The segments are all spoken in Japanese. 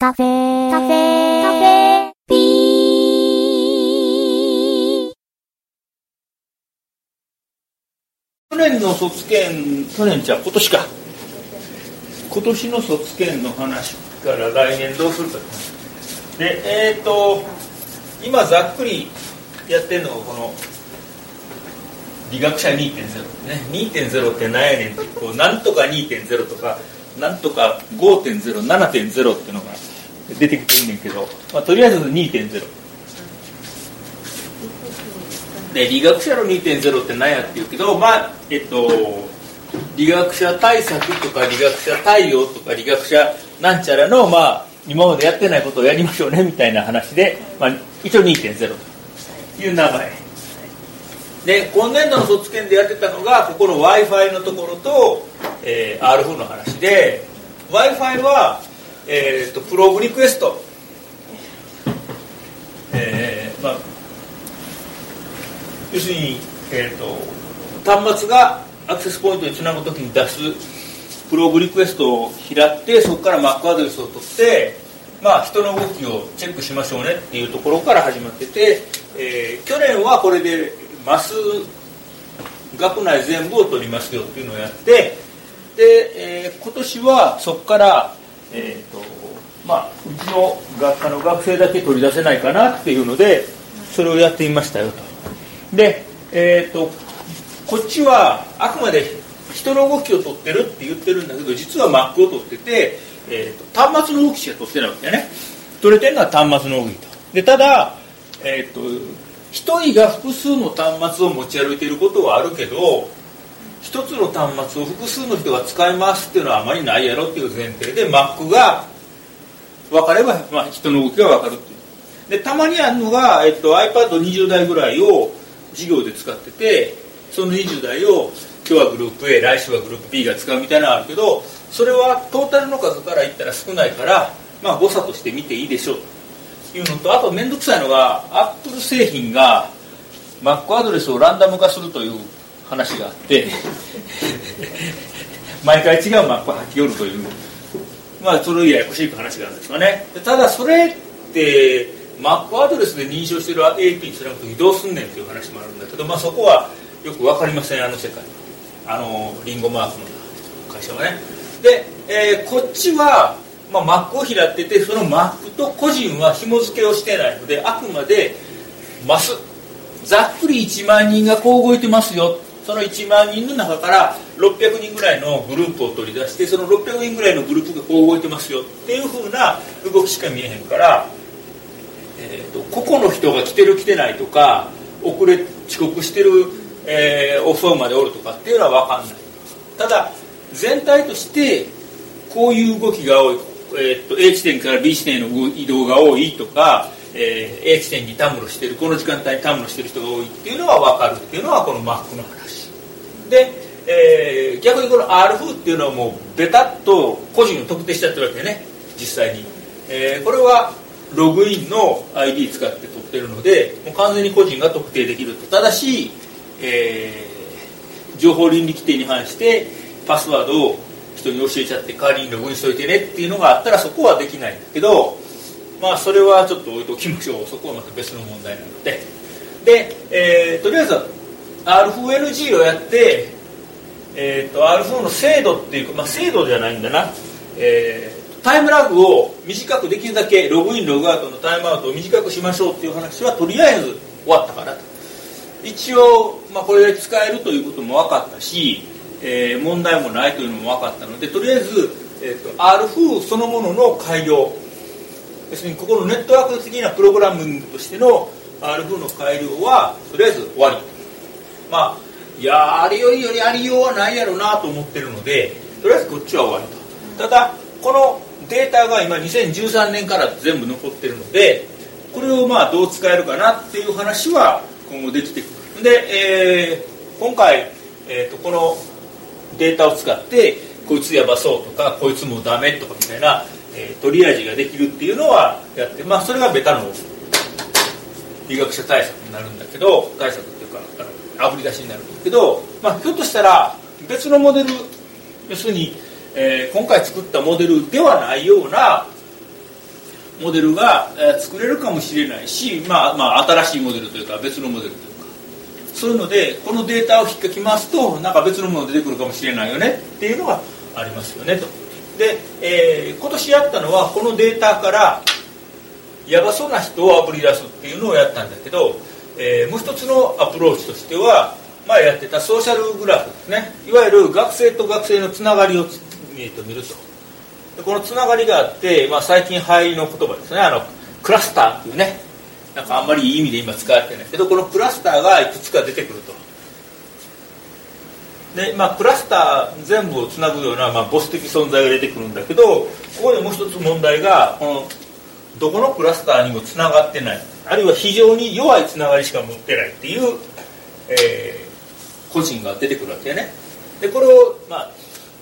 カフェカフェカフェピー。去年の卒検去年じゃ今年か。今年の卒検の話から来年どうするか。でえっ、と今ざっくりやってるのがこの理学者2.0ね2.0って何やねんってこうなんとか2.0とかなんとか5.07.0っていうのが出てきてんねんけど、まあ、とりあえず2.0で理学者の2.0って何やっていうけどまあえっと理学者対策とか理学者対応とか理学者なんちゃらのまあ今までやってないことをやりましょうねみたいな話で、まあ、一応2.0という名前。で今年度の卒検でやってたのがここの w i f i のところと、えー、RF の話で w i f i は、えーと、プローブリクエスト、えーまあ、要するに、えーと、端末がアクセスポイントにつなぐときに出すプローブリクエストを拾ってそこから Mac アドレスを取ってまあ、人の動きをチェックしましょうねっていうところから始まってて、えー、去年はこれでマス学内全部を取りますよっていうのをやってで、えー、今年はそこから、えーとまあ、うちの学科の学生だけ取り出せないかなっていうのでそれをやってみましたよと。で、えーと、こっちはあくまで人の動きを取ってるって言ってるんだけど実は Mac を取ってて、えーと、端末の動きしか取ってないわけだね。取れてるのは端末の動きと。でただ、えーと1人が複数の端末を持ち歩いていることはあるけど1つの端末を複数の人が使いますっていうのはあまりないやろっていう前提で Mac が分かれば、まあ、人の動きが分かるっていう。でたまにあるのが、えっと、iPad20 台ぐらいを授業で使っててその20台を今日はグループ A 来週はグループ B が使うみたいなのがあるけどそれはトータルの数から言ったら少ないからまあ誤差として見ていいでしょうというのとあと面倒くさいのがアップル製品が Mac アドレスをランダム化するという話があって毎回違う Mac を吐き寄るというまあそれややこしい話があるんですかね。ただそれって Mac アドレスで認証してる AP につなぐ時どうすんねんっていう話もあるんだけど、まあ、そこはよく分かりませんあの世界。あのリンゴマークの会社はね。で、えー、こっちはまあ、Mac を開っててその Mac と個人は紐付けをしてないのであくまでマス。ざっくり1万人がこう動いてますよその1万人の中から600人ぐらいのグループを取り出してその600人ぐらいのグループがこう動いてますよっていうふうな動きしか見えへんから、えーと、個々の人が来てる来てないとか遅れ遅刻してる、えー、遅うまでおるとかっていうのは分かんない。ただ全体としてこういう動きが多いえー、っと A 地点から B 地点への移動が多いとか、えー、A 地点にたむろしてるこの時間帯にたむろしてる人が多いっていうのは分かるっていうのはこの Mac の話。で、えー、逆にこの RF っていうのはもうベタっと個人を特定しちゃってるわけね。実際に、えー、これはログインの ID 使って取ってるのでもう完全に個人が特定できると。ただし、えー、情報倫理規定に反してパスワードを人に教えちゃって代わりにログインしといてねっていうのがあったらそこはできないんだけどまあそれはちょっと置いときましょう。そこはまた別の問題なので。で、えー、とりあえず RFNG をやって、えーと、RF の精度っていうか、まあ、精度じゃないんだな、えー、タイムラグを短くできるだけログインログアウトのタイムアウトを短くしましょうっていう話はとりあえず終わったかなと。一応、まあ、これで使えるということも分かったしえー、問題もないというのも分かったのでとりあえず、えーと、R 風そのものの改良要するにここのネットワーク的なプログラミングとしての R 風の改良はとりあえず終わり。まあいやあれよりよりありようはないやろうなと思ってるのでとりあえずこっちは終わりと。ただこのデータが今2013年から全部残ってるのでこれをまあどう使えるかなっていう話は今後できてくる。で、えー、今回、えーとこのデータを使ってこいつやばそうとかこいつもダメとかみたいな、えー、トリアージができるっていうのはやってまあそれがベタの医学者対策になるんだけど対策っていうかあぶり出しになるんだけど、まあ、ひょっとしたら別のモデル要するに、えー、今回作ったモデルではないようなモデルが、えー作れるかもしれないし、まあまあ、新しいモデルというか別のモデルというか。そういうのでこのデータを引っかきますとなんか別のもの出てくるかもしれないよねっていうのがありますよねと。で、えー今年やったのはこのデータからやばそうな人をあぶり出すっていうのをやったんだけど、えーもう一つのアプローチとしては前やってたソーシャルグラフですね。いわゆる学生と学生のつながりをえーと見ると。でこのつながりがあって、まあ、最近流行りの言葉ですね。あのクラスターっていうね。なんかあんまりいい意味で今使われてないけどこのクラスターがいくつか出てくると。で、まあ、クラスター全部をつなぐような、まあ、ボス的存在が出てくるんだけどここでもう一つ問題がこのどこのクラスターにもつながってない。あるいは非常に弱いつながりしか持ってないっていう、えー個人が出てくるわけね。でこれを、まあ、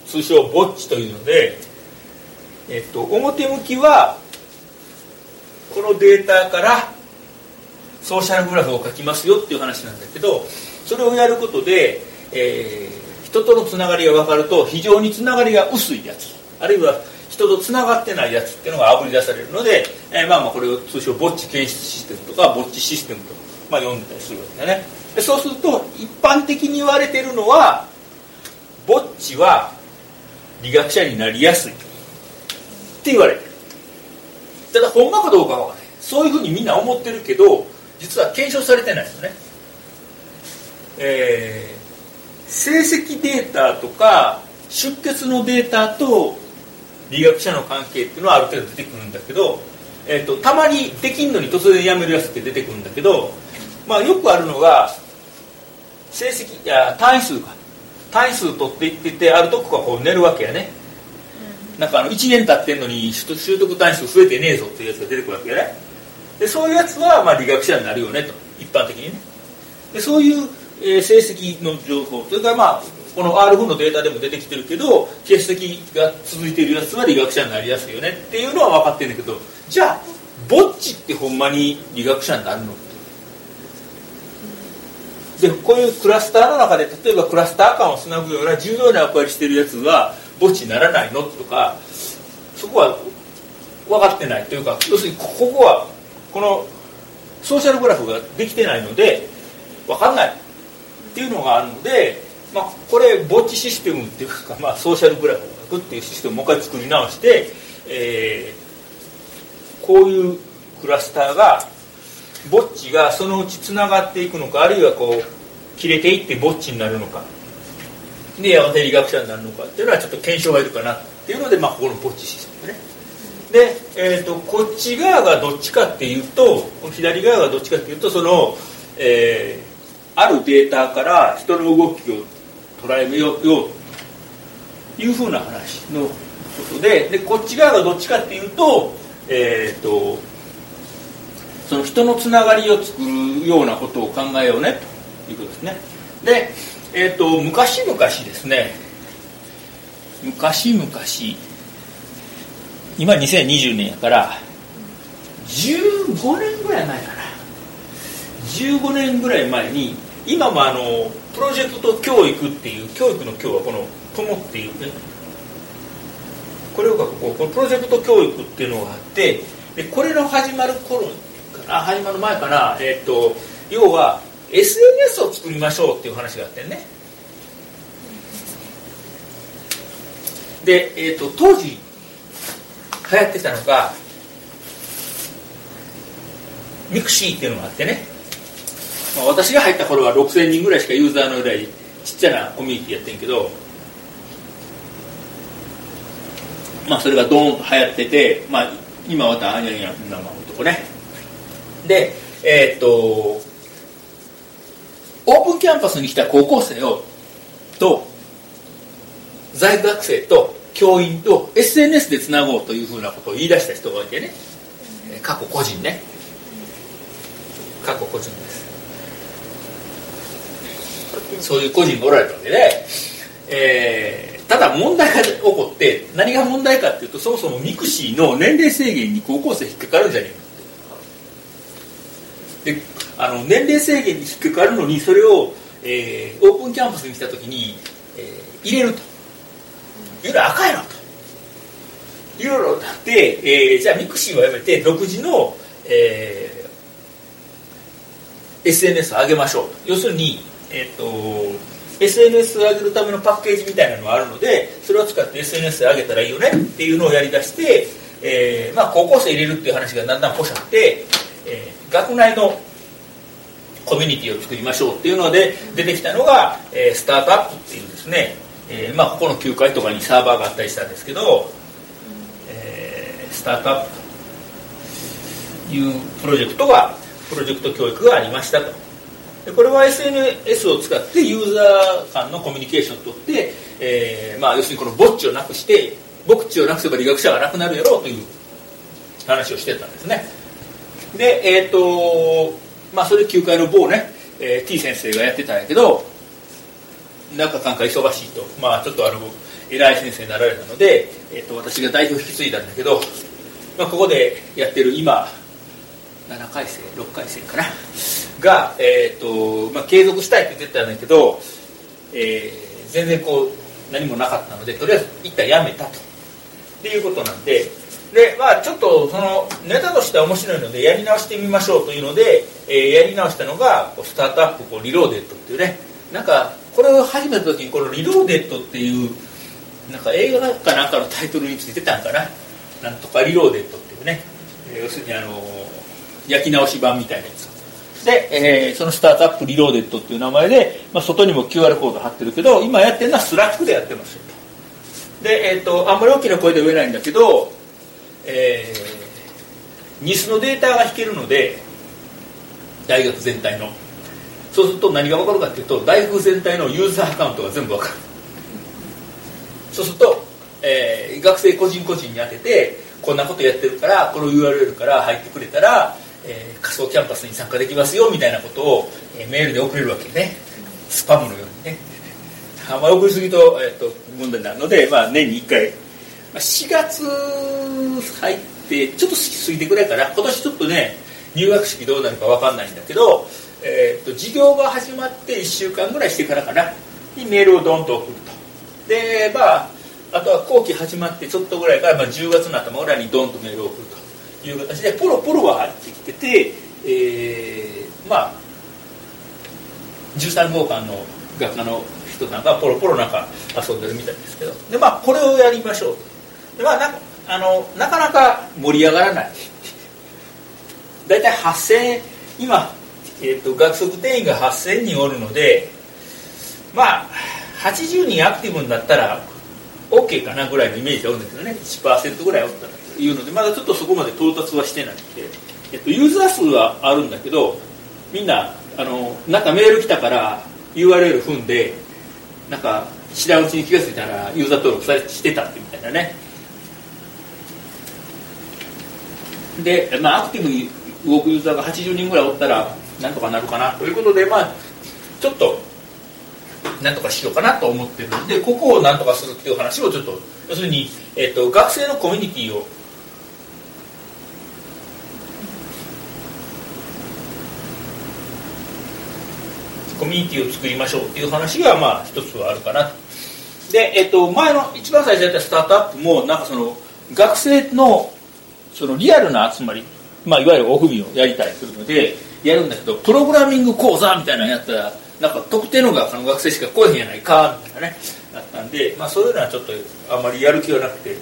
通称ボッチというので、えっと、表向きはこのデータからソーシャルグラフを書きますよっていう話なんだけどそれをやることで、えー人とのつながりが分かると非常につながりが薄いやつ。あるいは人とつながってないやつっていうのがあぶり出されるので、えーまあまあこれを通称ボッチ検出システムとかボッチシステムと、まあ、呼んでたりするわけだね。でそうすると一般的に言われてるのはボッチは理学者になりやすいって言われてる。ただほんまかどうかは分からない。そういうふうにみんな思ってるけど実は検証されてないですよね。えー成績データとか出血のデータと理学者の関係っていうのはある程度出てくるんだけど、えー、とたまにできんのに突然やめるやつって出てくるんだけど、まあ、よくあるのが成績いや単位数か。単位数取っていっててあるとこがこう寝るわけやね。なんかあの1年経ってんのに習習得単位数増えてねえぞっていうやつが出てくるわけやね。でそういうやつはまあ理学者になるよねと。一般的にね。でそういう、えー成績の情報。それからまあこの R 分のデータでも出てきてるけど欠席が続いているやつは理学者になりやすいよねっていうのは分かってるんだけどじゃあぼっちってほんまに理学者になるの？でこういうクラスターの中で例えばクラスター間をつなぐような重要な役割してるやつは墓地にならないの？とかそこは分かってないというか要するにここはこのソーシャルグラフができてないので分かんない。っていうのがあるので、まあ、これ墓地システムっていうか、まあ、ソーシャルグラフを書くっていうシステムをもう一回作り直して、えーこういうクラスターがぼっちがそのうちつながっていくのかあるいはこう切れていってぼっちになるのか。でやがて理学者になるのかっていうのはちょっと検証がいるかなっていうので、まあ、ここのぼっちシステムね。で、えー、とこっち側がどっちかっていうとこの左側がどっちかっていうとその、えーあるデータから人の動きを捉えようというふうな話のことででこっち側がどっちかっていうと,、えー、とその人のつながりを作るようなことを考えようねということですね。で、えー、と昔々ですね昔々今2020年やから15年ぐらい前かな。15年ぐらい前に今もあのプロジェクト教育っていう教育の今日はこの「友」っていうね。これをこここのプロジェクト教育っていうのがあってでこれの始まる頃かな始まる前かなえっ、と要は SNS を作りましょうっていう話があってね。で、えー、と当時流行ってたのがミクシーっていうのがあってね、まあ、私が入った頃は6000人ぐらいしかユーザーのいないちっちゃなコミュニティやってんけどまあそれがドーンと流行ってて、まあ、今またあにゃにゃなまとこね。でえーっとオープンキャンパスに来た高校生をと在学生と教員と SNS でつなごうというふうなことを言い出した人がいてね。過去個人ね。過去個人です。そういう個人がおられたわけで、えーただ問題が起こって何が問題かっていうとそもそもミクシーの年齢制限に高校生引っかかるんじゃねえか。であの年齢制限に引っかかるのにそれを、えーオープンキャンパスに来た時に、えー入れると。いうのはあかんやろと。いろいろなって、えー、じゃあミクシーをやめて独自の、えー、SNS を上げましょうと。要するに、えーと、SNS を上げるためのパッケージみたいなのがあるのでそれを使って SNS で上げたらいいよねっていうのをやりだして、えーまあ、高校生入れるっていう話がだんだんポシャって、えー、学内のコミュニティを作りましょうっていうので出てきたのが、えー、スタートアップっていうですね、えーまあ、ここの9階とかにサーバーがあったりしたんですけど、えー、スタートアップというプロジェクトがプロジェクト教育がありましたと。でこれは SNS を使ってユーザー間のコミュニケーションをとって、えーまあ、要するにこのぼっちをなくしてぼっちをなくせば理学者がなくなるやろうという話をしてたんですね。でえっ、ー、とまあそれ9階の某ね、えー、T 先生がやってたんやけど中かんか忙しいとまあちょっとあの偉い先生になられたので、えーと、私が代表引き継いだんだけど、まあ、ここでやってる今7回生6回生かな。が、えーとまあ、継続したいって言ってたんだけど、えー、全然こう何もなかったのでとりあえず一旦やめたと。っていうことなんででまあちょっとそのネタとしては面白いのでやり直してみましょうというので、えー、やり直したのがスタートアップこうリローデッドっていうね。なんかこれを始めた時にこのリローデッドっていうなんか映画かなんかのタイトルについてたんかな。なんとかリローデッドっていうね、えー、要するにあの焼き直し版みたいなやつ。で、えー、そのスタートアップリローデッドっていう名前で、まあ、外にも QR コード貼ってるけど今やってるのはスラックでやってますよ。で、えーと、あんまり大きな声で言えないんだけどえー、ニスのデータが引けるので大学全体の。そうすると何が分かるかっていうと大学全体のユーザーアカウントが全部分かる。そうすると、えー、学生個人個人に当ててこんなことやってるからこの URL から入ってくれたら、えー、仮想キャンパスに参加できますよみたいなことを、えー、メールで送れるわけね。スパムのようにね。あんまり送りすぎと,、えーと、問題になるので、まあ、年に1回。4月入ってちょっと過ぎてくらいかな今年ちょっとね入学式どうなるか分かんないんだけど、えーと、授業が始まって1週間ぐらいしてからかな。にメールをドンと送ると。でまああとは後期始まってちょっとぐらいから、まあ、10月の頭ぐらいにドンとメールを送ると。いう形でポロポロは入ってきてて、えー、まあ13号館の学科の人なんかポロポロなんか遊んでるみたいですけど。でまあこれをやりましょう。でまあなあのなかなか盛り上がらない。大体8000今、えーと、学則定員が8000人おるのでまあ80人アクティブになったら OK かなぐらいのイメージがあるんだけどね。1%ぐらいおったら。いうのでまだちょっとそこまで到達はしてなくて、えっと、ユーザー数はあるんだけどみんなあのなんかメール来たから URL 踏んでなんか知らんうちに気が付いたらユーザー登録されしてたってみたいなね。で、まあ、アクティブに動くユーザーが80人ぐらいおったらなんとかなるかな。ということで、まあ、ちょっとなんとかしようかなと思ってるんでここをなんとかするっていう話をちょっと要するに、えーと、学生のコミュニティをコミュニティを作りましょうっていう話がまあ一つはあるかなと。で、えっ、と、前の一番最初やったスタートアップもなんかその学生のそのリアルな集まり、まあ、いわゆるオフミをやりたりするのでやるんだけどプログラミング講座みたいなのやったらなんか特定の学科の学生しか来へんやないかみたいなねだったんで、まあ、そういうのはちょっとあんまりやる気はなくて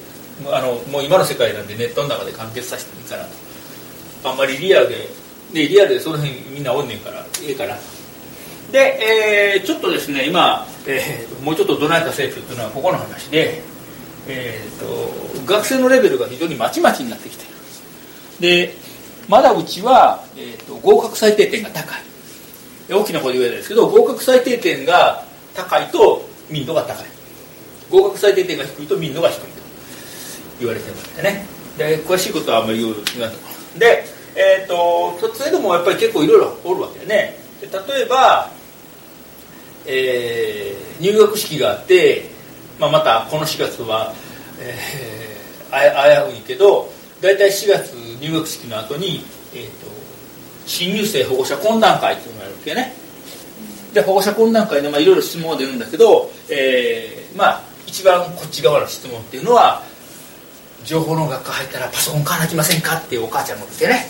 あのもう今の世界なんでネットの中で完結させてもいいかなと。あんまりリアルででリアルでその辺みんなおんねんからいいかなと。で、えー、ちょっとですね今、えー、もうちょっとどないか政府っていうのはここの話でえーと、学生のレベルが非常にまちまちになってきている。でまだうちは、えーと、合格最低点が高い。大きな声で言えないですけど合格最低点が高いと民度が高い。合格最低点が低いと民度が低いと言われてましてね。で詳しいことはあんまり言わない。でえっ、ー、とそれでもやっぱり結構いろいろおるわけでね。で例えば、えー、入学式があってまあ、またこの4月は、えー、危ういけど大体4月入学式の後に、えーと、新入生保護者懇談会っていうのがあるわけね。で保護者懇談会で、まあ、いろいろ質問が出るんだけど、えー、まあ一番こっち側の質問っていうのは情報の学科入ったらパソコン買わなきませんかっていうお母ちゃんも来てね。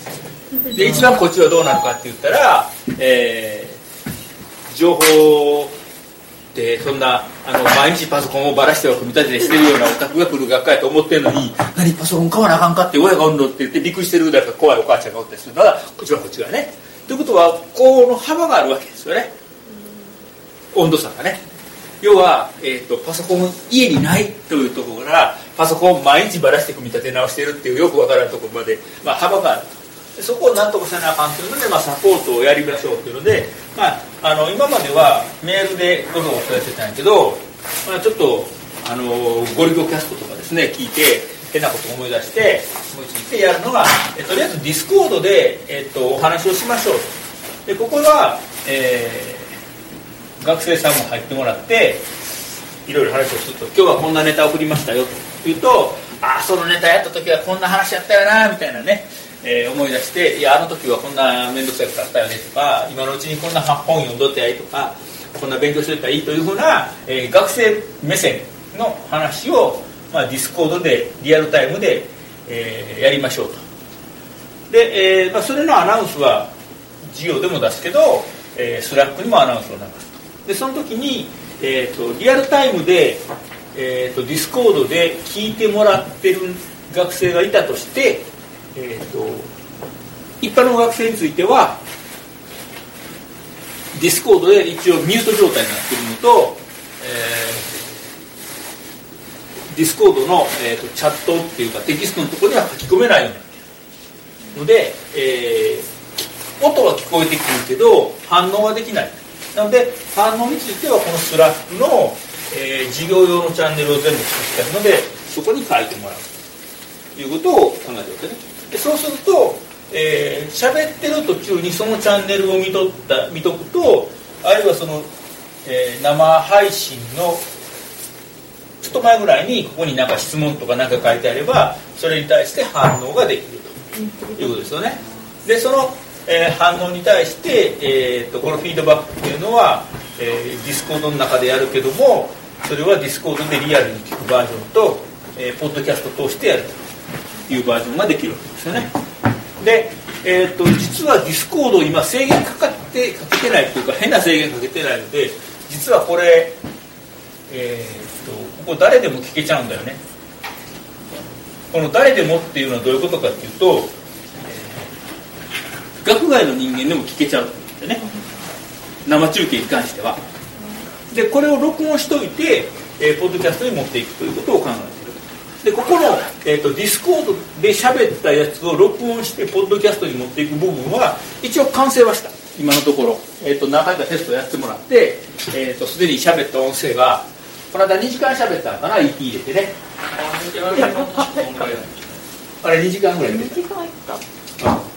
で一番こっちはどうなのかって言ったら、えー、情報ってそんなあの毎日パソコンをばらしては組み立ててしてるようなオタクが来る学科やと思ってるのに 何パソコン買わなあかんかって親がおんのって言ってびっくりしてるだから怖いお母ちゃんがおったりするのがこっちはこっちがね。ということはこの幅があるわけですよね。温度差がね。要は、えーと、パソコン家にないというところからパソコンを毎日ばらして組み立て直してるっていうよくわからんところまで、まあ、幅がある。とそこをなんとかせなあかんというので、まあ、サポートをやりましょうというので、まあ、あの今まではメールでごそごそやってたんやけど、まあ、ちょっとあのごりゅごキャストとかですね聞いて変なことを思い出して思いついてやるのが、えとりあえずディスコードで、えっと、お話をしましょうでここは、えー、学生さんも入ってもらっていろいろ話をすると。今日はこんなネタ送りましたよと。言うとああそのネタやった時はこんな話やったよなみたいなね。えー、思い出していやあの時はこんな面倒くさいことあったよねとか今のうちにこんな本読んどってやいとかこんな勉強しといたらいいというふうな、えー、学生目線の話を、まあ、ディスコードでリアルタイムで、えー、やりましょうと。で、えーまあ、それのアナウンスは授業でも出すけど、えー、スラックにもアナウンスを流すと。でその時に、えーと、リアルタイムで、えーと、ディスコードで聞いてもらってる学生がいたとしてえーと、一般の学生についてはディスコードで一応ミュート状態になっているのと、えー、ディスコードの、えーと、チャットっていうかテキストのところには書き込めないようになっているので、えー、音は聞こえてくるけど反応はできない。なので反応についてはこのスラックの、えー、授業用のチャンネルを全部作ってあるのでそこに書いてもらう。ということを考えてるわけね。でそうするとえー、喋ってる途中にそのチャンネルを見とった見とくとあるいはその、えー、生配信のちょっと前ぐらいにここになんか質問とか何か書いてあればそれに対して反応ができると。いうことですよね。でその、えー、反応に対して、えーと、このフィードバックっていうのは、えー、ディスコードの中でやるけどもそれはディスコードでリアルに聞くバージョンと、えー、ポッドキャスト通してやると。いうバージョンができるわけですよね。で、えーと、実はディスコード今制限かかってかけてないというか変な制限かけてないので実はこれえーと、ここ誰でも聞けちゃうんだよね。この誰でもっていうのはどういうことかっていうと、学外の人間でも聞けちゃうんでね。生中継に関しては。でこれを録音しといて、えー、ポッドキャストに持っていくということを考えてでここの、えーと、ディスコードで喋ったやつを録音してポッドキャストに持っていく部分は一応完成はした。今のところ、えーと、何回かテストやってもらってすで、えーと、に喋った音声がこの間2時間喋ったのかな？EP 入れてね。あれ2時間ぐらい入れた2時間入った。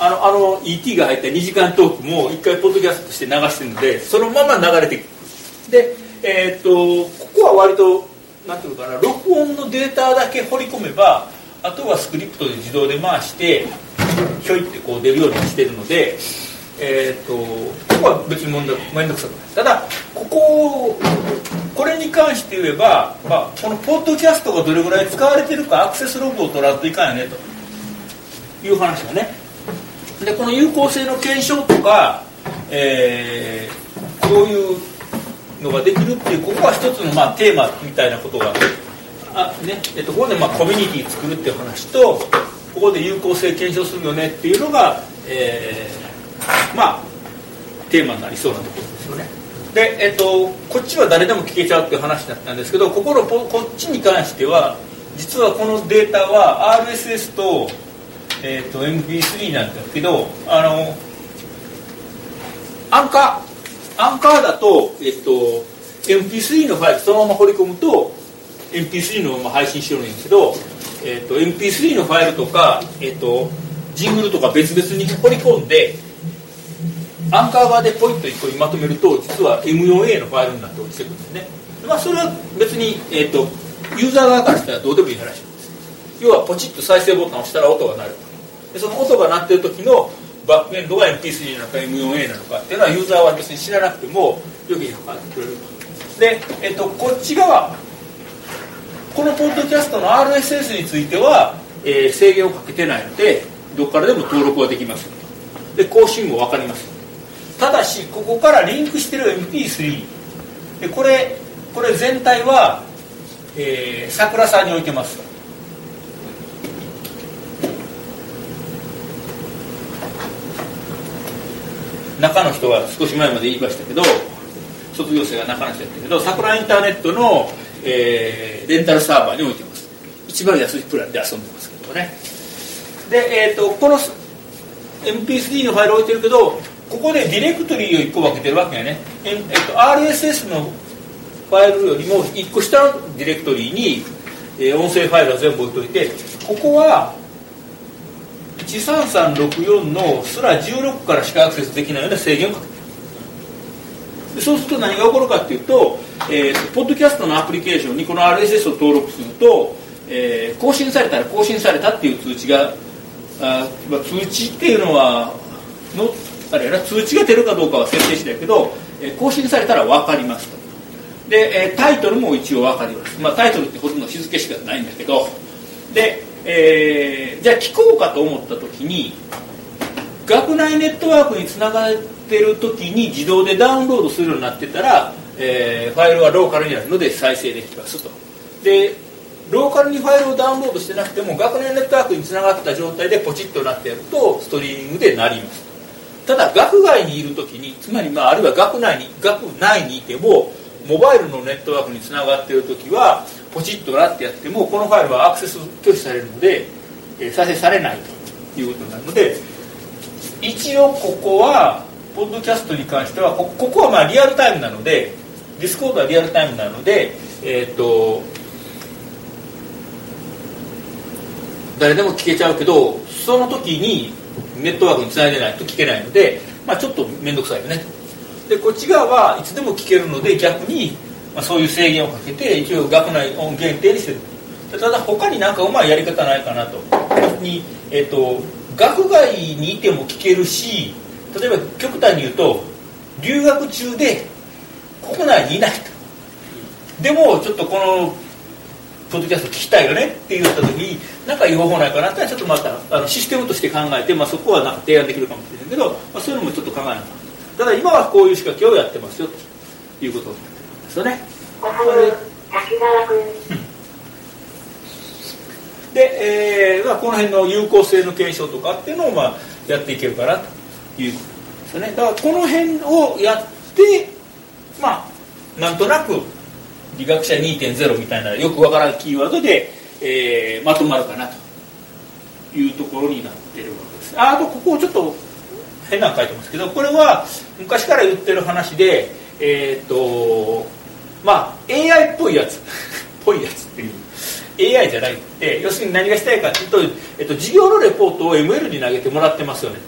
あのあの ET が入った2時間トークも1回ポッドキャストとして流してるのでそのまま流れてでえっ、ー、とここは割となんていうかな録音のデータだけ掘り込めばあとはスクリプトで自動で回してひょいってこう出るようにしてるので、えーと、ここは別に面倒面倒くさくない。ただこここれに関して言えば、まあ、このポッドキャストがどれぐらい使われてるかアクセスログを取らんといかんよねと。いう話だね。でこの有効性の検証とか、えー、こういうのができるっていうここが一つのまあテーマみたいなことがあ、ねえっと、ここでまあコミュニティ作るっていう話とここで有効性検証するよねっていうのが、えー、まあテーマになりそうなところですよね。で、えっと、こっちは誰でも聞けちゃうっていう話だったんですけどここのこっちに関しては実はこのデータは RSS と,、えー、と MP3 なんだけどあのアンカアンカーだと、えっと、MP3 のファイルそのまま掘り込むと MP3 のまま配信してるんですけど、えっと、MP3 のファイルとか、えっと、ジングルとか別々に掘り込んでアンカー側でポイッと1個にまとめると実は M4A のファイルになって落ちてくるんですね、まあ、それは別に、えっと、ユーザー側からしたらどうでもいい話なんです。要はポチッと再生ボタンを押したら音が鳴る。でその音が鳴ってる時のバックエンドが MP3 なのか M4A なのかっていうのはユーザーは別に知らなくてもよく分かってくれるで、えっと、こっち側このポッドキャストの RSS については、えー、制限をかけてないのでどこからでも登録はできます。で更新も分かります。ただしここからリンクしてる MP3 でこれこれ全体は、えー、桜さんに置いてます。中の人は少し前まで言いましたけど卒業生が中の人やったけど桜インターネットの、えー、レンタルサーバーに置いてます。一番安いプランで遊んでますけどね。で、えーと、この MP3 のファイルを置いてるけどここでディレクトリーを1個分けてるわけやね、えーと、RSS のファイルよりも1個下のディレクトリーに、えー、音声ファイルは全部置いといてここは13364のすら16からしかアクセスできないような制限をかけて。るそうすると何が起こるかっていうと、えー、ポッドキャストのアプリケーションにこの RSS を登録すると、えー、更新されたら更新されたっていう通知があ、まあ、通知っていうのはのあれやな通知が出るかどうかは設定してやけど、えー、更新されたら分かりますと。で、えー、タイトルも一応分かります、まあ、タイトルってほとんど日付しかないんだけど。でえー、じゃあ聞こうかと思った時に学内ネットワークにつながってる時に自動でダウンロードするようになってたら、えー、ファイルはローカルになるので再生できますと。でローカルにファイルをダウンロードしてなくても学内ネットワークにつながった状態でポチッとなってやるとストリーミングでなります。ただ学外にいる時につまり、まあ、あるいは学内に学内にいてもモバイルのネットワークにつながっている時はポチッとなってやってもこのファイルはアクセス拒否されるので、え再生されないということになるので一応ここはポッドキャストに関してはここはまあリアルタイムなのでディスコードはリアルタイムなのでえっ、と誰でも聞けちゃうけどその時にネットワークにつないでないと聞けないので、まあ、ちょっと面倒くさいよね。でこっち側はいつでも聞けるので逆に、まあ、そういう制限をかけて一応学内音限定にしてる。ただ他になんかうまいやり方ないかなと。に、えーと、学外にいても聞けるし例えば極端に言うと留学中で国内にいないと。でもちょっとこのポッドキャスト聞きたいよねって言った時に何かいい方法ないかなってちょっとまたあのシステムとして考えて、まあ、そこはなんか提案できるかもしれないけど、まあ、そういうのもちょっと考えなかただ今はこういう仕掛けをやってますよということ。ですよね。で、えーまあ、この辺の有効性の検証とかっていうのを、まあ、やっていけるかなということですよね。だからこの辺をやってまあなんとなく理学者2.0みたいなよくわからんキーワードで、えー、まとまるかなというところになってるわけです。ああとここをちょっと変なの書いてますけどこれは昔から言ってる話でえっ、とまあ AI っぽいやつ。っ ぽいやつっていう。AI じゃない。って要するに何がしたいかっていうと、えっと、授業のレポートを ML に投げてもらってますよね。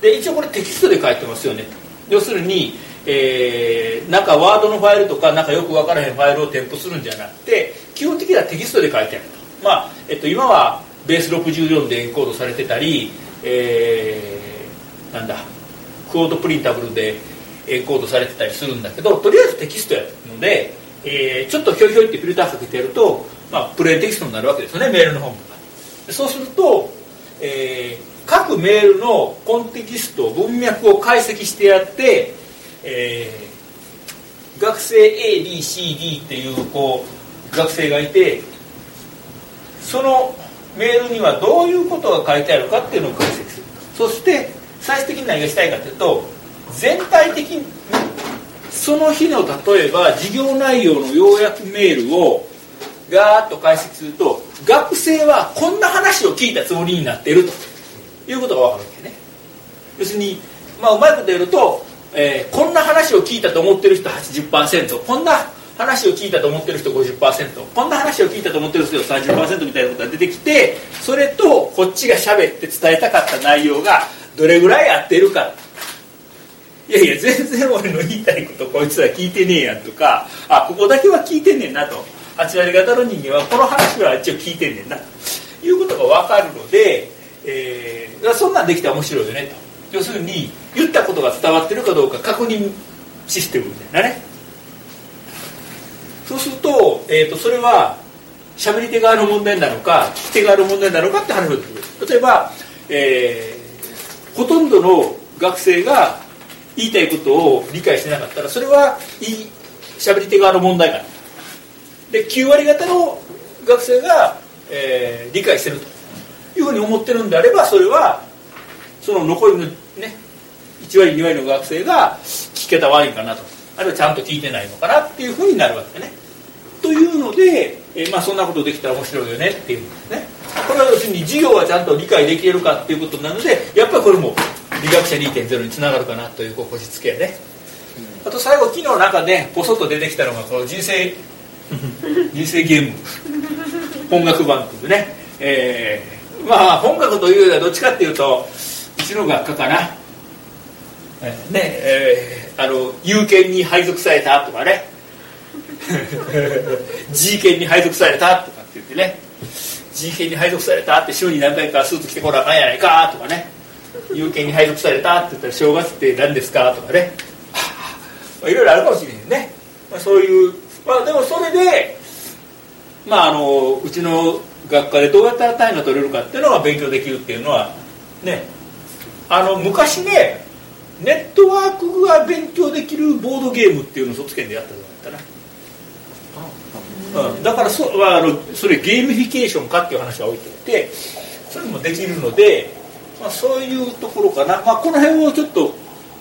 とで一応これテキストで書いてますよね。と要するに、えー、なんかワードのファイルとかなんかよく分からへんファイルを添付するんじゃなくて基本的にはテキストで書いてあると。まあ、えっと、今はベース64でエンコードされてたり、えーなんだクオードプリンタブルでエンコードされてたりするんだけどとりあえずテキストやるので、えー、ちょっとひょいひょいってフィルターかけてやると、まあ、プレーンテキストになるわけですよねメールの方が。そうすると、えー、各メールのコンテキスト文脈を解析してやって、えー、学生 ABCD っていうこう学生がいてそのメールにはどういうことが書いてあるかっていうのを解析する。そして最終的に何がしたいかというと全体的にその日の例えば授業内容の要約メールをガーッと解析すると学生はこんな話を聞いたつもりになっていると。いうことが分かるわけね。要するに、まあ、うまいこと言うと、えー、こんな話を聞いたと思ってる人80%こんな話を聞いたと思ってる人50%こんな話を聞いたと思ってる人30%みたいなことが出てきてそれとこっちが喋って伝えたかった内容がどれぐらい合ってるか。いやいや全然俺の言いたいことこいつら聞いてねえやんとかあここだけは聞いてんねんなと。8割方の人間はこの話は一応聞いてんねんな。ということが分かるので、えー、そんなんできたら面白いよねと。要するに言ったことが伝わってるかどうか確認システムみたいなね。そうすると,、えーと、それは喋り手側の問題なのか聞き手側の問題なのかって話をできる。例えば、えー、ほとんどの学生が言いたいことを理解してなかったらそれはいい喋り手側の問題かな。で9割方の学生が、えー、理解してるというふうに思ってるんであればそれはその残りのね1割2割の学生が聞けた悪いかなと。あるいはちゃんと聞いてないのかなっていうふうになるわけね。というので、えー、まあ、そんなことできたら面白いよねっていうんですね。これは要するに授業はちゃんと理解できるかっていうことなのでやっぱりこれも理学者2.0につながるかなというこじつけやね、あと最後昨日なんかねポソッと出てきたのがこの人生 人生ゲーム。本学版っていうね、えー、まあ本学というよりはどっちかっていうとうちの学科かな、えー、ねえー、あの有権に配属されたとかね。G 権に配属されたとかって言ってね。G 権に配属されたって週に何回かスーツ着てこなあかんやないかとかね有権に配属されたって言ったら正月って何ですかとかね。いろいろあるかもしれへんね、まあ、そういうまあでもそれでまああのうちの学科でどうやったら単位が取れるかっていうのが勉強できるっていうのはね。あの昔ねネットワークが勉強できるボードゲームっていうのを卒研でやったとったな。うん、だからそ,、まあ、あのそれゲーミフィケーションかっていう話は置いておいてそれもできるので、まあ、そういうところかな、まあ、この辺をちょっと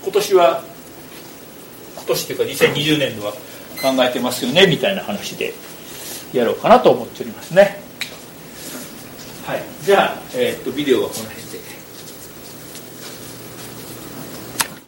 今年は今年というか2020年度は考えてますよねみたいな話でやろうかなと思っておりますね。はい。じゃあ、えー、っとビデオはこの辺。